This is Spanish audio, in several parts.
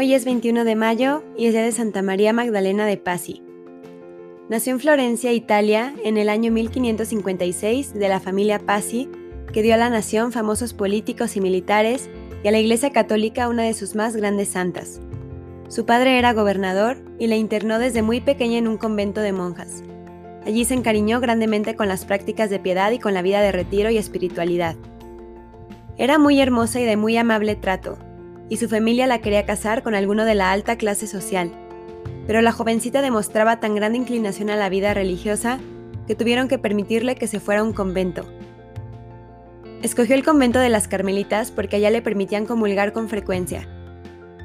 Hoy es 21 de mayo y es día de Santa María Magdalena de Pasi. Nació en Florencia, Italia, en el año 1556 de la familia Pasi, que dio a la nación famosos políticos y militares y a la Iglesia Católica una de sus más grandes santas. Su padre era gobernador y la internó desde muy pequeña en un convento de monjas. Allí se encariñó grandemente con las prácticas de piedad y con la vida de retiro y espiritualidad. Era muy hermosa y de muy amable trato, y su familia la quería casar con alguno de la alta clase social. Pero la jovencita demostraba tan grande inclinación a la vida religiosa que tuvieron que permitirle que se fuera a un convento. Escogió el convento de las Carmelitas porque allá le permitían comulgar con frecuencia.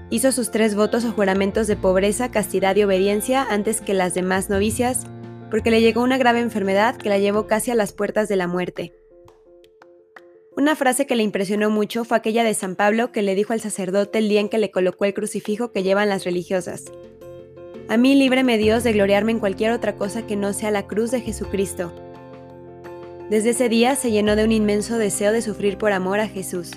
Hizo sus tres votos o juramentos de pobreza, castidad y obediencia antes que las demás novicias, porque le llegó una grave enfermedad que la llevó casi a las puertas de la muerte. Una frase que le impresionó mucho fue aquella de San Pablo que le dijo al sacerdote el día en que le colocó el crucifijo que llevan las religiosas. A mí líbreme Dios de gloriarme en cualquier otra cosa que no sea la cruz de Jesucristo. Desde ese día se llenó de un inmenso deseo de sufrir por amor a Jesús.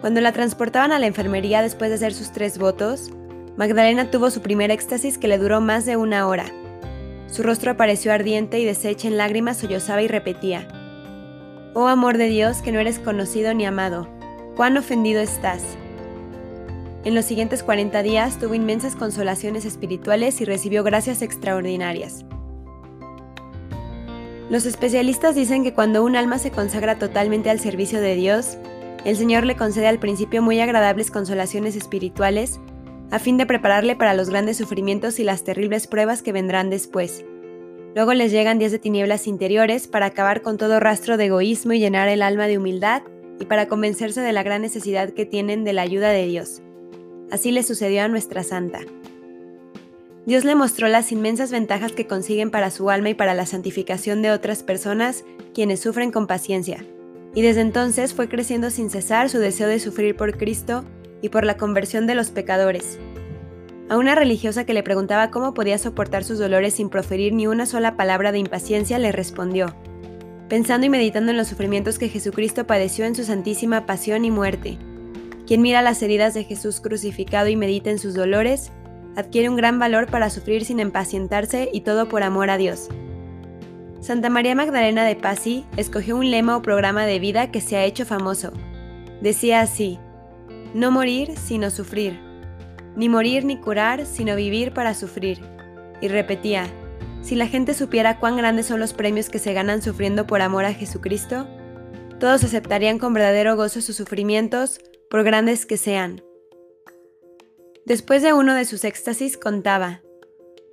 Cuando la transportaban a la enfermería después de hacer sus tres votos, Magdalena tuvo su primer éxtasis que le duró más de una hora. Su rostro apareció ardiente y deshecha en lágrimas sollozaba y repetía, Oh amor de Dios, que no eres conocido ni amado, cuán ofendido estás. En los siguientes 40 días tuvo inmensas consolaciones espirituales y recibió gracias extraordinarias. Los especialistas dicen que cuando un alma se consagra totalmente al servicio de Dios, el Señor le concede al principio muy agradables consolaciones espirituales, a fin de prepararle para los grandes sufrimientos y las terribles pruebas que vendrán después. Luego les llegan días de tinieblas interiores para acabar con todo rastro de egoísmo y llenar el alma de humildad y para convencerse de la gran necesidad que tienen de la ayuda de Dios. Así le sucedió a nuestra santa. Dios le mostró las inmensas ventajas que consiguen para su alma y para la santificación de otras personas quienes sufren con paciencia, y desde entonces fue creciendo sin cesar su deseo de sufrir por Cristo y por la conversión de los pecadores, a una religiosa que le preguntaba cómo podía soportar sus dolores sin proferir ni una sola palabra de impaciencia, le respondió, pensando y meditando en los sufrimientos que Jesucristo padeció en su santísima pasión y muerte. Quien mira las heridas de Jesús crucificado y medita en sus dolores, adquiere un gran valor para sufrir sin impacientarse y todo por amor a Dios. Santa María Magdalena de Pasi escogió un lema o programa de vida que se ha hecho famoso. Decía así, no morir sino sufrir ni morir ni curar, sino vivir para sufrir. Y repetía, si la gente supiera cuán grandes son los premios que se ganan sufriendo por amor a Jesucristo, todos aceptarían con verdadero gozo sus sufrimientos, por grandes que sean. Después de uno de sus éxtasis contaba,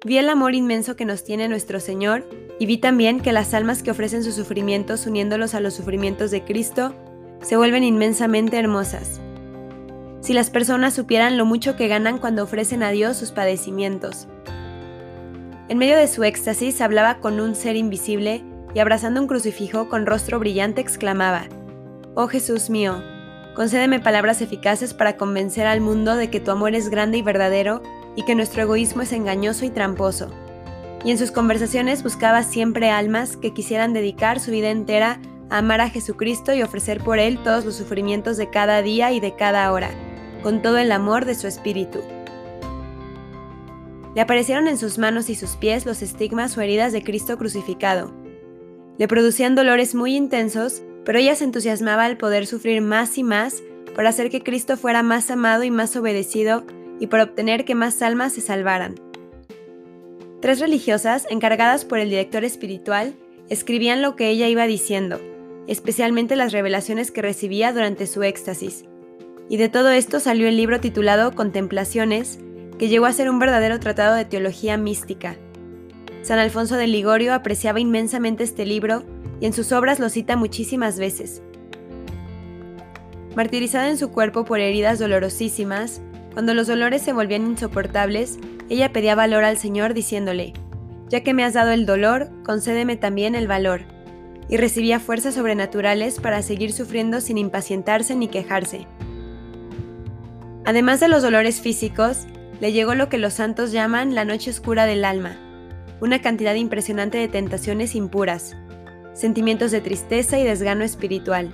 vi el amor inmenso que nos tiene nuestro Señor y vi también que las almas que ofrecen sus sufrimientos uniéndolos a los sufrimientos de Cristo se vuelven inmensamente hermosas si las personas supieran lo mucho que ganan cuando ofrecen a Dios sus padecimientos. En medio de su éxtasis hablaba con un ser invisible y abrazando un crucifijo con rostro brillante exclamaba, Oh Jesús mío, concédeme palabras eficaces para convencer al mundo de que tu amor es grande y verdadero y que nuestro egoísmo es engañoso y tramposo. Y en sus conversaciones buscaba siempre almas que quisieran dedicar su vida entera a amar a Jesucristo y ofrecer por Él todos los sufrimientos de cada día y de cada hora con todo el amor de su espíritu. Le aparecieron en sus manos y sus pies los estigmas o heridas de Cristo crucificado. Le producían dolores muy intensos, pero ella se entusiasmaba al poder sufrir más y más para hacer que Cristo fuera más amado y más obedecido y por obtener que más almas se salvaran. Tres religiosas, encargadas por el director espiritual, escribían lo que ella iba diciendo, especialmente las revelaciones que recibía durante su éxtasis, y de todo esto salió el libro titulado Contemplaciones, que llegó a ser un verdadero tratado de teología mística. San Alfonso de Ligorio apreciaba inmensamente este libro y en sus obras lo cita muchísimas veces. Martirizada en su cuerpo por heridas dolorosísimas, cuando los dolores se volvían insoportables, ella pedía valor al Señor diciéndole, Ya que me has dado el dolor, concédeme también el valor. Y recibía fuerzas sobrenaturales para seguir sufriendo sin impacientarse ni quejarse. Además de los dolores físicos, le llegó lo que los santos llaman la noche oscura del alma, una cantidad impresionante de tentaciones impuras, sentimientos de tristeza y desgano espiritual,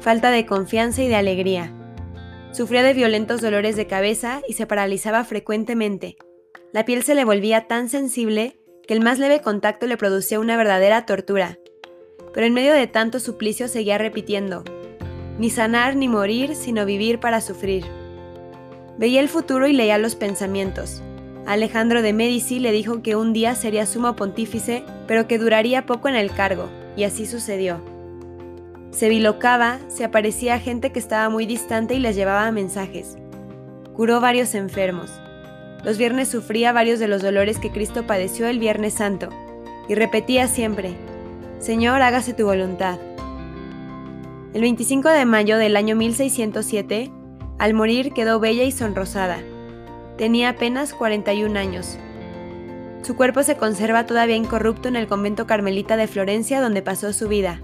falta de confianza y de alegría. Sufría de violentos dolores de cabeza y se paralizaba frecuentemente. La piel se le volvía tan sensible que el más leve contacto le producía una verdadera tortura. Pero en medio de tanto suplicio seguía repitiendo, ni sanar ni morir, sino vivir para sufrir. Veía el futuro y leía los pensamientos. Alejandro de Medici le dijo que un día sería sumo pontífice, pero que duraría poco en el cargo, y así sucedió. Se bilocaba, se aparecía gente que estaba muy distante y les llevaba mensajes. Curó varios enfermos. Los viernes sufría varios de los dolores que Cristo padeció el Viernes Santo, y repetía siempre, Señor, hágase tu voluntad. El 25 de mayo del año 1607, al morir quedó bella y sonrosada. Tenía apenas 41 años. Su cuerpo se conserva todavía incorrupto en el convento carmelita de Florencia donde pasó su vida.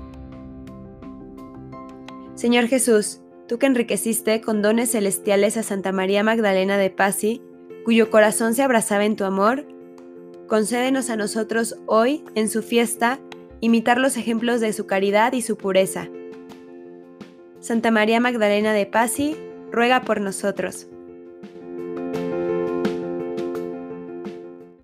Señor Jesús, tú que enriqueciste con dones celestiales a Santa María Magdalena de Pasi, cuyo corazón se abrazaba en tu amor, concédenos a nosotros hoy, en su fiesta, imitar los ejemplos de su caridad y su pureza. Santa María Magdalena de Pasi, ruega por nosotros.